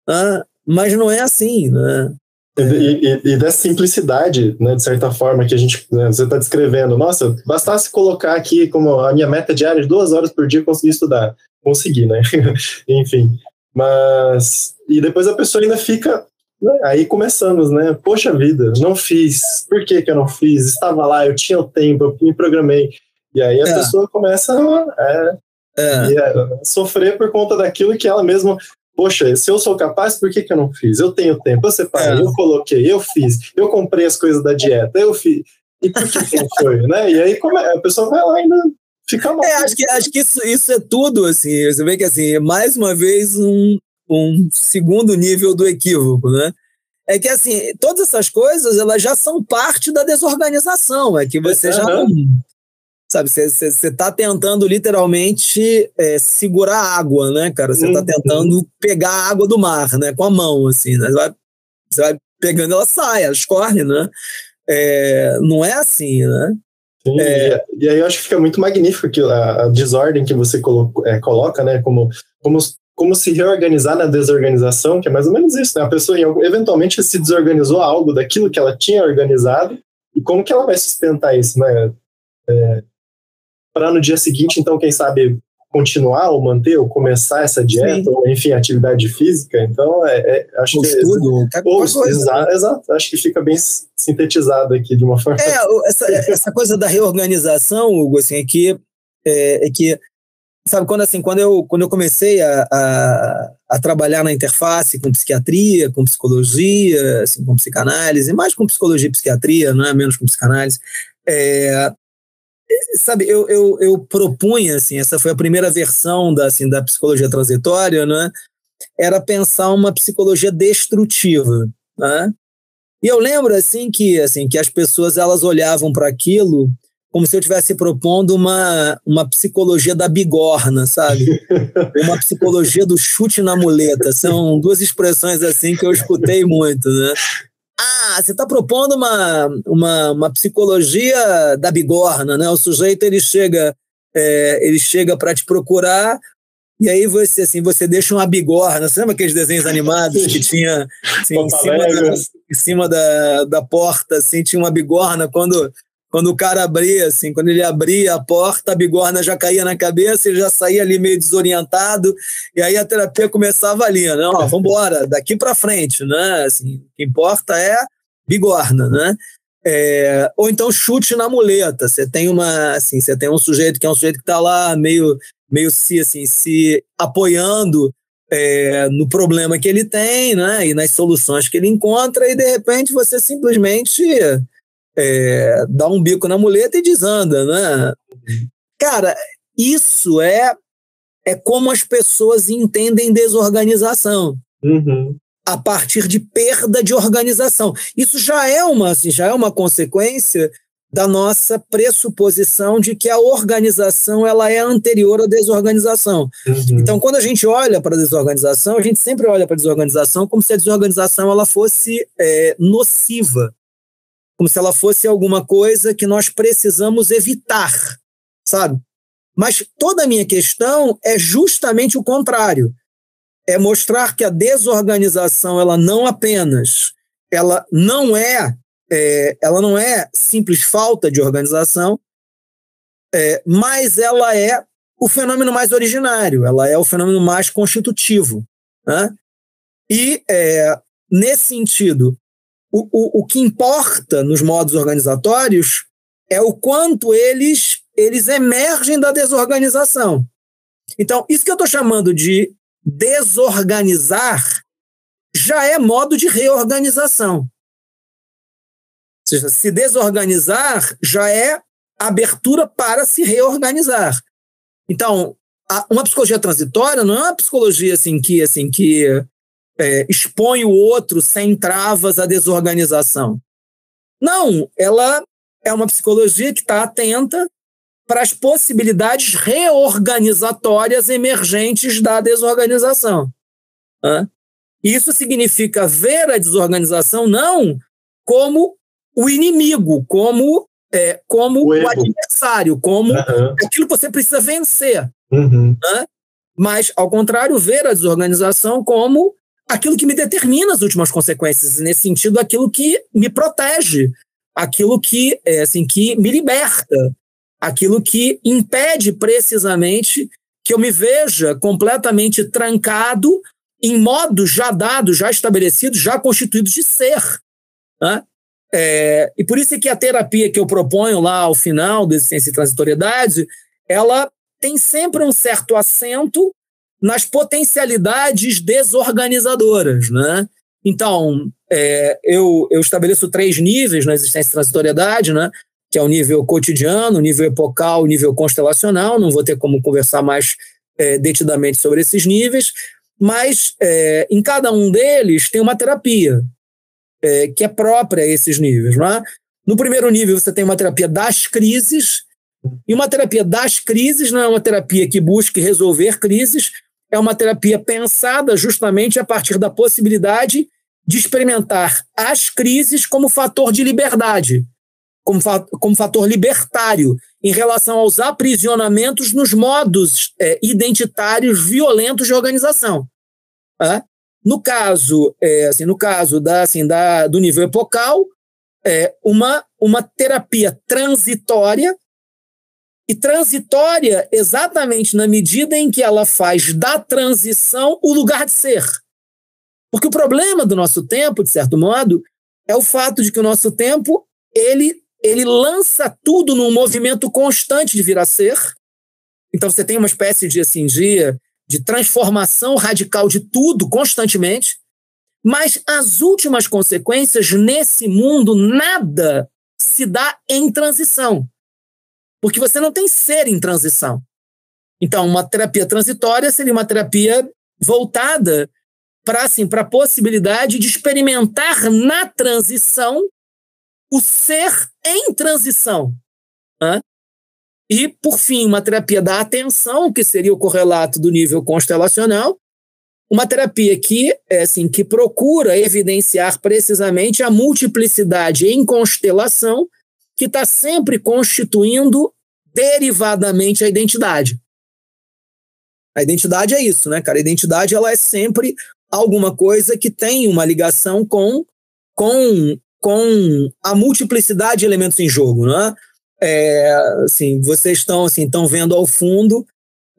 Hã? Mas não é assim, né? E, e, e, dessa simplicidade, né, de certa forma, que a gente, né, você está descrevendo, nossa, bastasse colocar aqui como a minha meta diária de duas horas por dia conseguir estudar. Consegui, né? Enfim. Mas. E depois a pessoa ainda fica né? Aí começamos, né? Poxa vida, não fiz. Por que, que eu não fiz? Estava lá, eu tinha o tempo, eu me programei. E aí a é. pessoa começa a é, é. sofrer por conta daquilo que ela mesma. Poxa, se eu sou capaz, por que, que eu não fiz? Eu tenho tempo, eu separei, é. eu coloquei, eu fiz, eu comprei as coisas da dieta, eu fiz. E por que, que não foi, né? E aí a pessoa vai lá ainda fica mal. É, acho que, acho que isso, isso é tudo, assim. Você vê que, assim, mais uma vez, um, um segundo nível do equívoco, né? É que assim, todas essas coisas elas já são parte da desorganização, é que você já não, sabe, você está tentando literalmente é, segurar a água, né, cara? Você está uhum. tentando pegar a água do mar, né, com a mão, assim, né? Você vai, você vai pegando, ela sai, ela escorre, né? É, não é assim, né? É, e aí eu acho que fica muito magnífico a, a desordem que você coloca, é, coloca, né, como, como como se reorganizar na desorganização, que é mais ou menos isso, né? A pessoa eventualmente se desorganizou algo daquilo que ela tinha organizado e como que ela vai sustentar isso, né? É, para no dia seguinte, então, quem sabe continuar ou manter ou começar essa dieta, Sim. ou enfim, atividade física. Então, é, é acho que estudo, é, ou, exato, exato, acho que fica bem sintetizado aqui de uma forma. É, essa, essa coisa da reorganização, Hugo, assim, é que é, é que sabe, quando assim, quando eu, quando eu comecei a, a, a, trabalhar na interface com psiquiatria, com psicologia, assim, com psicanálise, mais com psicologia e psiquiatria, não é menos com psicanálise, é, sabe, eu, eu, eu propunha, assim, essa foi a primeira versão da, assim, da psicologia transitória, né, era pensar uma psicologia destrutiva, né? E eu lembro assim que assim que as pessoas elas olhavam para aquilo como se eu estivesse propondo uma, uma psicologia da bigorna, sabe? Uma psicologia do chute na muleta. São duas expressões assim que eu escutei muito, né? Ah, você está propondo uma, uma, uma psicologia da bigorna, né? O sujeito ele chega é, ele chega para te procurar e aí você assim você deixa uma bigorna. Você lembra aqueles desenhos animados que tinha assim, em cima, da, em cima da, da porta assim tinha uma bigorna quando quando o cara abria, assim, quando ele abria a porta, a bigorna já caía na cabeça, ele já saía ali meio desorientado, e aí a terapia começava ali, né? Ó, vambora, daqui para frente, né? Assim, o que importa é bigorna, né? É, ou então chute na muleta. Você tem uma, assim, você tem um sujeito que é um sujeito que está lá meio, meio se, assim, se apoiando é, no problema que ele tem, né? E nas soluções que ele encontra, e de repente você simplesmente é, dá um bico na muleta e desanda, né? Cara, isso é, é como as pessoas entendem desorganização. Uhum. A partir de perda de organização. Isso já é uma, assim, já é uma consequência da nossa pressuposição de que a organização ela é anterior à desorganização. Uhum. Então, quando a gente olha para a desorganização, a gente sempre olha para a desorganização como se a desorganização ela fosse é, nociva como se ela fosse alguma coisa que nós precisamos evitar, sabe? Mas toda a minha questão é justamente o contrário. É mostrar que a desorganização ela não apenas ela não é, é ela não é simples falta de organização, é, mas ela é o fenômeno mais originário, ela é o fenômeno mais constitutivo. Né? E, é, nesse sentido, o, o, o que importa nos modos organizatórios é o quanto eles, eles emergem da desorganização. Então, isso que eu estou chamando de desorganizar já é modo de reorganização. Ou seja, se desorganizar já é abertura para se reorganizar. Então, uma psicologia transitória não é uma psicologia assim que assim que é, expõe o outro sem travas à desorganização. Não, ela é uma psicologia que está atenta para as possibilidades reorganizatórias emergentes da desorganização. Né? Isso significa ver a desorganização não como o inimigo, como, é, como o, o adversário, como uhum. aquilo que você precisa vencer. Uhum. Né? Mas, ao contrário, ver a desorganização como aquilo que me determina as últimas consequências, nesse sentido, aquilo que me protege, aquilo que, é, assim, que me liberta, aquilo que impede precisamente que eu me veja completamente trancado em modos já dados, já estabelecidos, já constituídos de ser. Né? É, e por isso é que a terapia que eu proponho lá ao final da existência e transitoriedade, ela tem sempre um certo acento nas potencialidades desorganizadoras, né? Então, é, eu, eu estabeleço três níveis na existência e transitoriedade, né? Que é o nível cotidiano, o nível epocal, o nível constelacional. Não vou ter como conversar mais é, detidamente sobre esses níveis, mas é, em cada um deles tem uma terapia é, que é própria a esses níveis. Não é? No primeiro nível, você tem uma terapia das crises, e uma terapia das crises não é uma terapia que busque resolver crises, é uma terapia pensada justamente a partir da possibilidade de experimentar as crises como fator de liberdade, como, fa como fator libertário em relação aos aprisionamentos nos modos é, identitários violentos de organização. Tá? No caso, é, assim, no caso da, assim, da, do nível epocal, é uma, uma terapia transitória e transitória exatamente na medida em que ela faz da transição o lugar de ser. Porque o problema do nosso tempo, de certo modo, é o fato de que o nosso tempo ele, ele lança tudo num movimento constante de vir a ser. Então você tem uma espécie de assim de, de transformação radical de tudo constantemente. Mas as últimas consequências nesse mundo nada se dá em transição porque você não tem ser em transição. Então, uma terapia transitória seria uma terapia voltada para assim, a possibilidade de experimentar na transição o ser em transição. Né? E, por fim, uma terapia da atenção, que seria o correlato do nível constelacional, uma terapia que, é, assim, que procura evidenciar precisamente a multiplicidade em constelação que está sempre constituindo derivadamente a identidade. A identidade é isso, né, cara? A identidade ela é sempre alguma coisa que tem uma ligação com, com, com a multiplicidade de elementos em jogo, né? É, assim, vocês estão assim, estão vendo ao fundo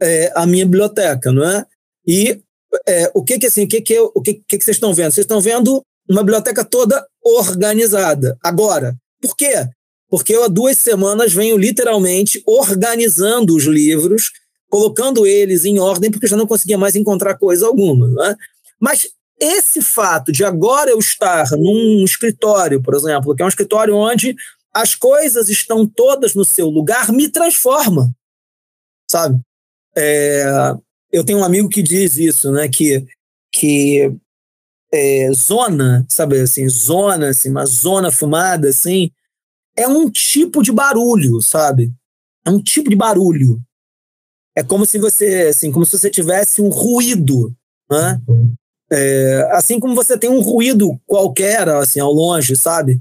é, a minha biblioteca, não é? E é, o que que assim, o que que, o que, que, que vocês estão vendo? Vocês estão vendo uma biblioteca toda organizada. Agora, por quê? Porque eu há duas semanas venho literalmente organizando os livros, colocando eles em ordem, porque eu já não conseguia mais encontrar coisa alguma. Né? Mas esse fato de agora eu estar num escritório, por exemplo, que é um escritório onde as coisas estão todas no seu lugar, me transforma, sabe? É, eu tenho um amigo que diz isso, né? Que, que é, zona, sabe assim, zona, assim, uma zona fumada, assim, é um tipo de barulho, sabe? É um tipo de barulho. É como se você, assim, como se você tivesse um ruído, né? É, assim como você tem um ruído qualquer, assim, ao longe, sabe?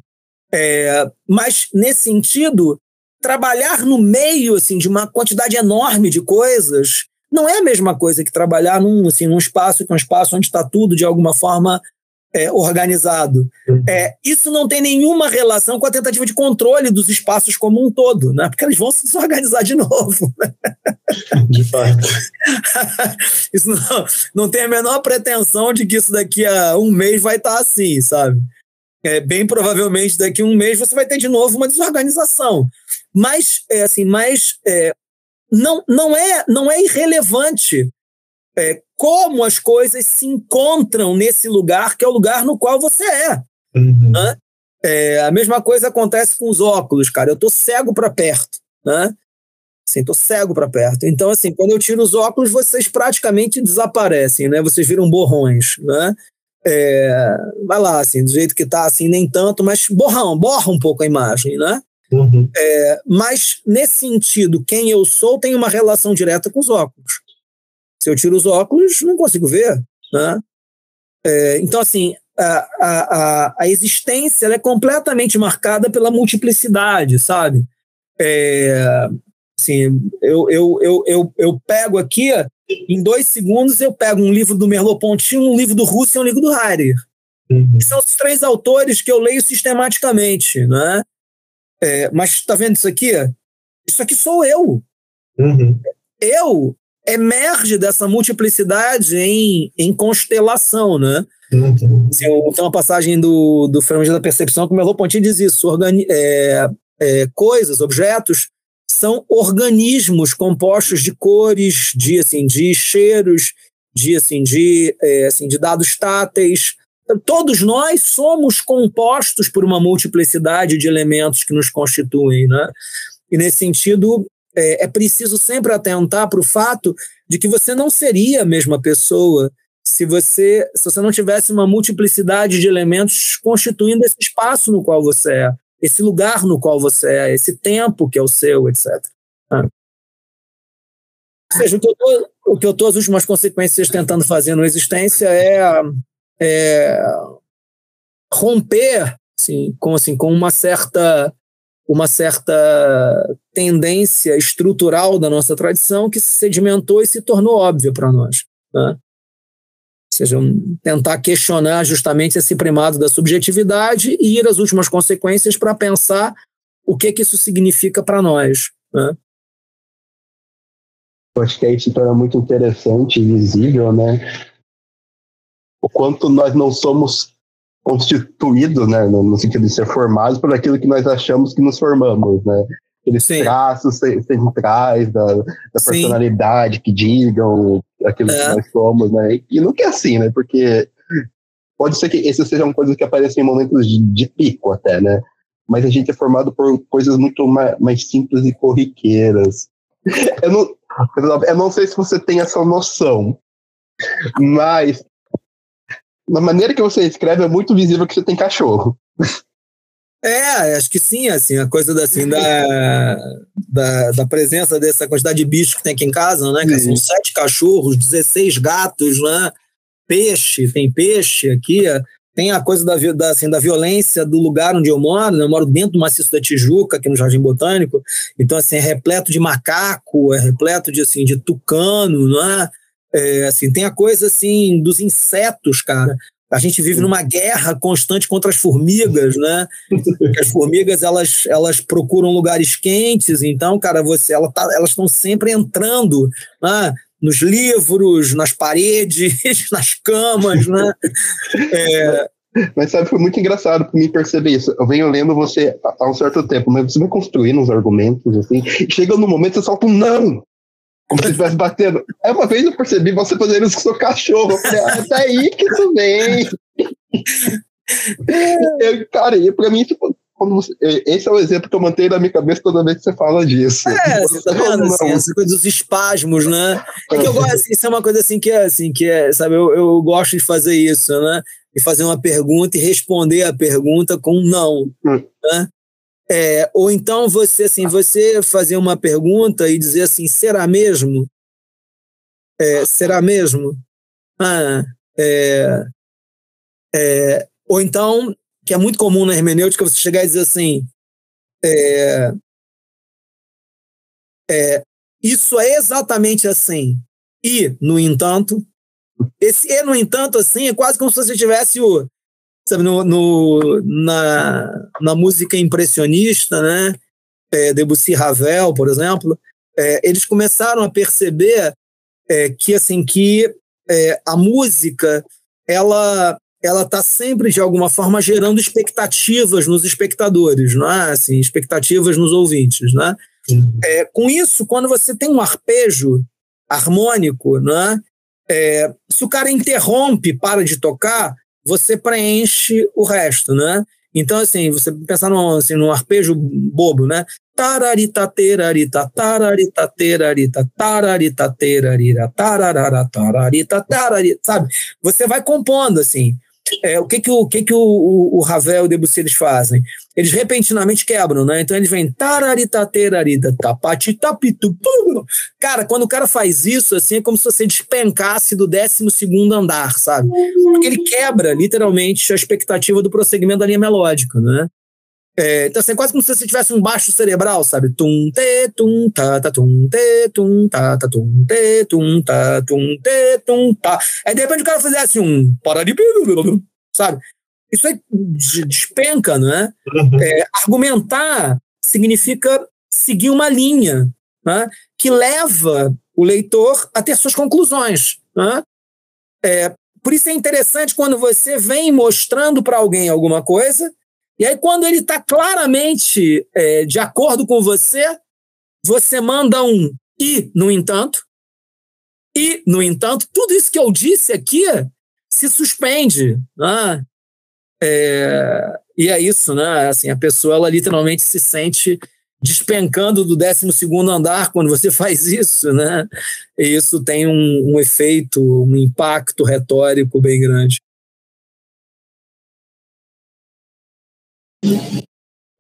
É, mas nesse sentido, trabalhar no meio, assim, de uma quantidade enorme de coisas não é a mesma coisa que trabalhar num, assim, num espaço que é um espaço onde está tudo de alguma forma é, organizado. Uhum. É, isso não tem nenhuma relação com a tentativa de controle dos espaços como um todo, né? porque eles vão se desorganizar de novo. Né? De fato. isso não, não tem a menor pretensão de que isso daqui a um mês vai estar assim, sabe? É, bem provavelmente daqui a um mês você vai ter de novo uma desorganização. Mas, é, assim, mas é, não, não, é, não é irrelevante é, como as coisas se encontram nesse lugar que é o lugar no qual você é. Uhum. Né? é a mesma coisa acontece com os óculos, cara. Eu tô cego para perto, né? Assim, tô cego para perto. Então, assim, quando eu tiro os óculos, vocês praticamente desaparecem, né? Vocês viram borrões, né? É, vai lá, assim, do jeito que tá, assim, nem tanto, mas borrão, borra um pouco a imagem, né? Uhum. É, mas, nesse sentido, quem eu sou tem uma relação direta com os óculos. Se eu tiro os óculos, não consigo ver. Né? É, então, assim, a, a, a existência é completamente marcada pela multiplicidade, sabe? É, assim, eu, eu, eu, eu, eu pego aqui, em dois segundos, eu pego um livro do Merleau-Ponty, um livro do Russo e um livro do Heidegger. Uhum. São os três autores que eu leio sistematicamente, né? É, mas está vendo isso aqui? Isso aqui sou eu. Uhum. Eu emerge dessa multiplicidade em, em constelação, né? Uhum. Assim, tem uma passagem do, do Fenômeno da Percepção que o Merleau-Ponty diz isso, organi é, é, coisas, objetos, são organismos compostos de cores, de, assim, de cheiros, de, assim, de, é, assim, de dados táteis. Todos nós somos compostos por uma multiplicidade de elementos que nos constituem, né? E nesse sentido, é, é preciso sempre atentar para o fato de que você não seria a mesma pessoa se você, se você não tivesse uma multiplicidade de elementos constituindo esse espaço no qual você é, esse lugar no qual você é, esse tempo que é o seu, etc. Ah. Ou seja, o que, eu tô, o que eu tô, as últimas consequências tentando fazer no Existência é, é romper assim, com, assim, com uma certa uma certa tendência estrutural da nossa tradição que se sedimentou e se tornou óbvia para nós. Né? Ou seja, tentar questionar justamente esse primado da subjetividade e ir às últimas consequências para pensar o que, que isso significa para nós. Né? Eu acho que aí se torna muito interessante e visível, né? O quanto nós não somos constituídos, né, no, sentido de ser formados por aquilo que nós achamos que nos formamos, né? Aqueles Sim. traços centrais da, da personalidade que digam aquilo é. que nós somos, né? E nunca é assim, né? Porque pode ser que essas sejam coisas que aparecem em momentos de, de pico até, né? Mas a gente é formado por coisas muito mais, mais simples e corriqueiras. Eu não, eu não sei se você tem essa noção, Mas na maneira que você escreve é muito visível que você tem cachorro. É, acho que sim, assim, a coisa da, assim, da, da, da, presença dessa quantidade de bichos que tem aqui em casa, né? Que são sete cachorros, 16 gatos, né? Peixe, tem peixe aqui, tem a coisa da, da, assim, da violência do lugar onde eu moro, né? eu moro dentro do maciço da Tijuca, aqui no Jardim Botânico, então assim, é repleto de macaco, é repleto de, assim, de tucano, não é? é assim, tem a coisa assim dos insetos, cara. A gente vive numa guerra constante contra as formigas, né? as formigas elas, elas procuram lugares quentes, então, cara, você, ela tá, elas estão sempre entrando né? nos livros, nas paredes, nas camas, né? É, mas sabe, foi muito engraçado para mim perceber isso. Eu venho lendo você há um certo tempo, mas você vai construindo uns argumentos, assim, e chega no momento você solta um não! Como se estivesse batendo. Aí uma vez eu percebi você fazendo isso com seu cachorro. Eu falei, ah, tá aí que tu vem. eu, cara, e pra mim, tipo, você, esse é o exemplo que eu mantenho na minha cabeça toda vez que você fala disso. É, você tá vendo? Assim, essa coisa dos espasmos, né? É que eu gosto, assim, isso é uma coisa assim que é, assim, que é, sabe, eu, eu gosto de fazer isso, né? E fazer uma pergunta e responder a pergunta com um não, hum. né? É, ou então você assim, você fazer uma pergunta e dizer assim, será mesmo? É, será mesmo? Ah, é, é, ou então, que é muito comum na hermenêutica, você chegar e dizer assim, é, é, isso é exatamente assim. E, no entanto, esse e, no entanto, assim, é quase como se você tivesse o, sabe, no, no, na, na música impressionista, né? É, Debussy Ravel, por exemplo, é, eles começaram a perceber é, que assim que é, a música ela ela está sempre de alguma forma gerando expectativas nos espectadores, não é? Assim, expectativas nos ouvintes, né? É, com isso, quando você tem um arpejo harmônico, né? É, se o cara interrompe, para de tocar, você preenche o resto, né? Então, assim, você pensar num, assim, num arpejo bobo, né? Tararita, terarita, tararita, terarita, tararita, terarira, tararara, tararita, tararita, sabe? Você vai compondo, assim. É, o que que o, que que o, o, o Ravel e o Debussy eles fazem? Eles repentinamente quebram, né? Então eles vêm tararitaterarita, tapatitapitu. Cara, quando o cara faz isso, assim, é como se você despencasse do 12 segundo andar, sabe? Porque ele quebra, literalmente, a expectativa do prosseguimento da linha melódica, né? É, então, assim, é quase como se você tivesse um baixo cerebral, sabe? Tum, te, tum, ta, ta, tum, te, tum, ta, ta, tum, te, tum, ta, tum, te, tum, ta. Aí, de repente, o cara fizesse um sabe? Isso aí despenca, não é? Uhum. é? Argumentar significa seguir uma linha né? que leva o leitor a ter suas conclusões. Né? É, por isso é interessante quando você vem mostrando para alguém alguma coisa e aí, quando ele está claramente é, de acordo com você, você manda um e, no entanto, e, no entanto, tudo isso que eu disse aqui se suspende. Né? É, e é isso, né? Assim, a pessoa ela literalmente se sente despencando do 12 andar quando você faz isso, né? E isso tem um, um efeito, um impacto retórico bem grande.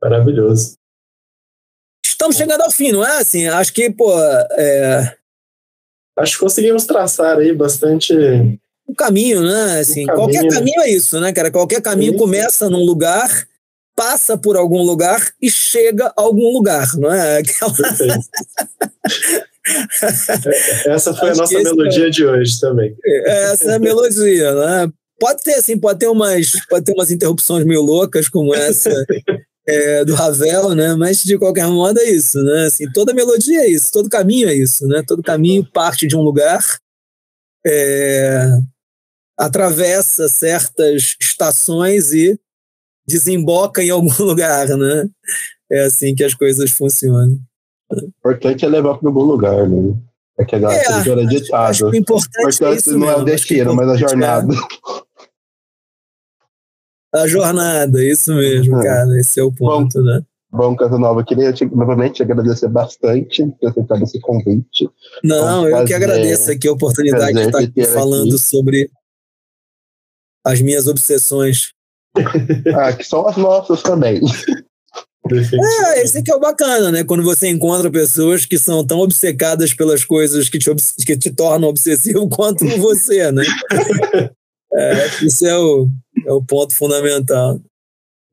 Maravilhoso. Estamos chegando ao fim, não é? Assim, acho que, pô. É... Acho que conseguimos traçar aí bastante. Um caminho, né? Assim, um caminho. Qualquer caminho é isso, né, cara? Qualquer caminho Sim. começa num lugar, passa por algum lugar e chega a algum lugar, não é? Aquela... Essa foi acho a nossa melodia é... de hoje também. Essa é a melodia, né? Pode ter, assim, pode ter umas, pode ter umas interrupções meio loucas como essa é, do Ravel, né? Mas de qualquer modo é isso, né? Assim, toda melodia é isso, todo caminho é isso, né? Todo caminho parte de um lugar, é, atravessa certas estações e desemboca em algum lugar, né? É assim que as coisas funcionam. O importante é levar para algum lugar, né? É que a é, cultura ditado. Acho que o importante, é isso não mesmo, é o destino, mas a jornada. A jornada, isso mesmo, é. cara. Esse é o ponto, Bom, né? Bom, Casanova, queria te, novamente te agradecer bastante por aceitar esse convite. Não, eu que agradeço aqui a oportunidade de estar aqui falando aqui. sobre as minhas obsessões. ah, que são as nossas também. É, esse que é o bacana, né? Quando você encontra pessoas que são tão obcecadas pelas coisas que te, que te tornam obsessivo quanto você, né? É, isso é o, é o ponto fundamental.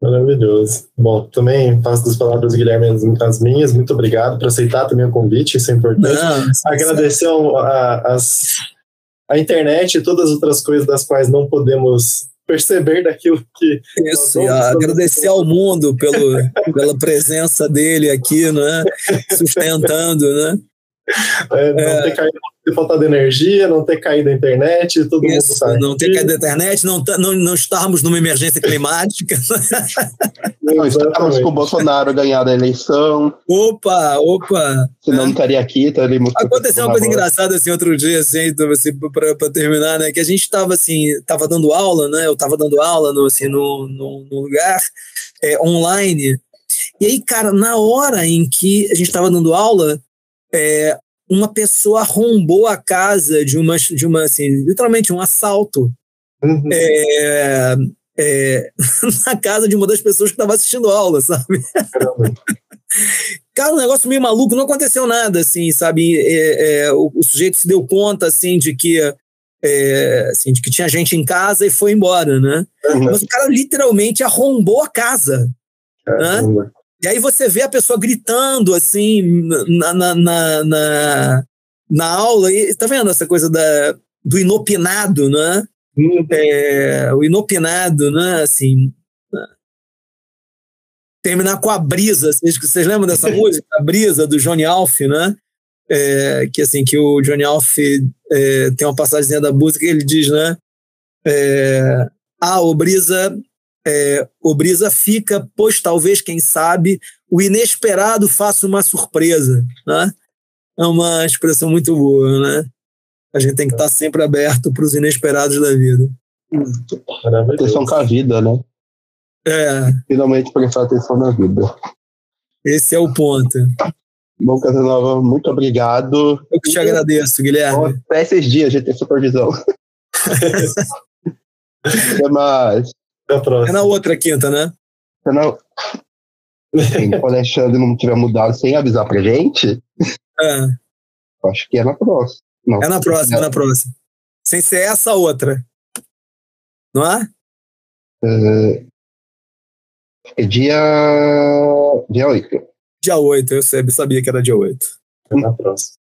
Maravilhoso. Bom, também faço das palavras do Guilherme as minhas. Muito obrigado por aceitar também o convite, isso é importante. Não, Agradecer a, as, a internet e todas as outras coisas das quais não podemos perceber daquilo que. Isso, agradecer ao mundo pelo, pela presença dele aqui, né? Sustentando, né? É, não é. ter caído, ter faltado energia, não ter caído a internet, todo Isso, mundo sabe. Não ter caído a internet, não, não, não estarmos numa emergência climática. não, estamos com o Bolsonaro ganhar a eleição. Opa, opa. Senão não estaria aqui, estaríamos. Aconteceu uma coisa engraçada assim outro dia, assim, então, assim para terminar, né? Que a gente estava assim, estava dando aula, né? Eu estava dando aula no, assim, no, no, no lugar é, online. E aí, cara, na hora em que a gente estava dando aula, é, uma pessoa arrombou a casa de uma, de uma assim, literalmente um assalto. Uhum. É, é, na casa de uma das pessoas que estava assistindo aula, sabe? Cara, um negócio meio maluco, não aconteceu nada, assim, sabe? É, é, o, o, sujeito se deu conta, assim, de que, é, assim, de que tinha gente em casa e foi embora, né? Uhum. Mas o cara literalmente arrombou a casa. Né? E aí você vê a pessoa gritando assim na, na, na, na, na aula, e tá vendo essa coisa da, do inopinado, né? Uhum. É, o inopinado, né? Assim, terminar com a brisa. Vocês, vocês lembram dessa música? A brisa do Johnny Alf, né? É, que assim que o Johnny Alf é, tem uma passagem da música que ele diz, né? É, ah, o brisa é, o Brisa fica, pois talvez, quem sabe, o inesperado faça uma surpresa. Né? É uma expressão muito boa, né? A gente tem que estar sempre aberto para os inesperados da vida. Atenção com a vida, né? É. Finalmente prestar atenção na vida. Esse é o ponto. Bom, Casanova, muito obrigado. Eu que te agradeço, Guilherme. Até esses dias a gente tem supervisão. Até mais. É na outra quinta, né? É na... Sim, o Alexandre não tiver mudado sem avisar pra gente, é. acho que é na próxima. Não, é na próxima, é na próxima. Sem ser essa outra. Não é? É, é dia. Dia 8. Dia 8, eu sabia que era dia 8. É na próxima.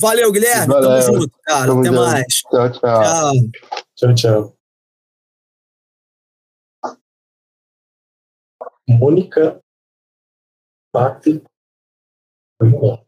Valeu, Guilherme. Valeu. Tamo junto, cara. Tamo Até junto. mais. Tchau, tchau. Tchau, tchau. tchau. Mônica Pape. Vamos lá.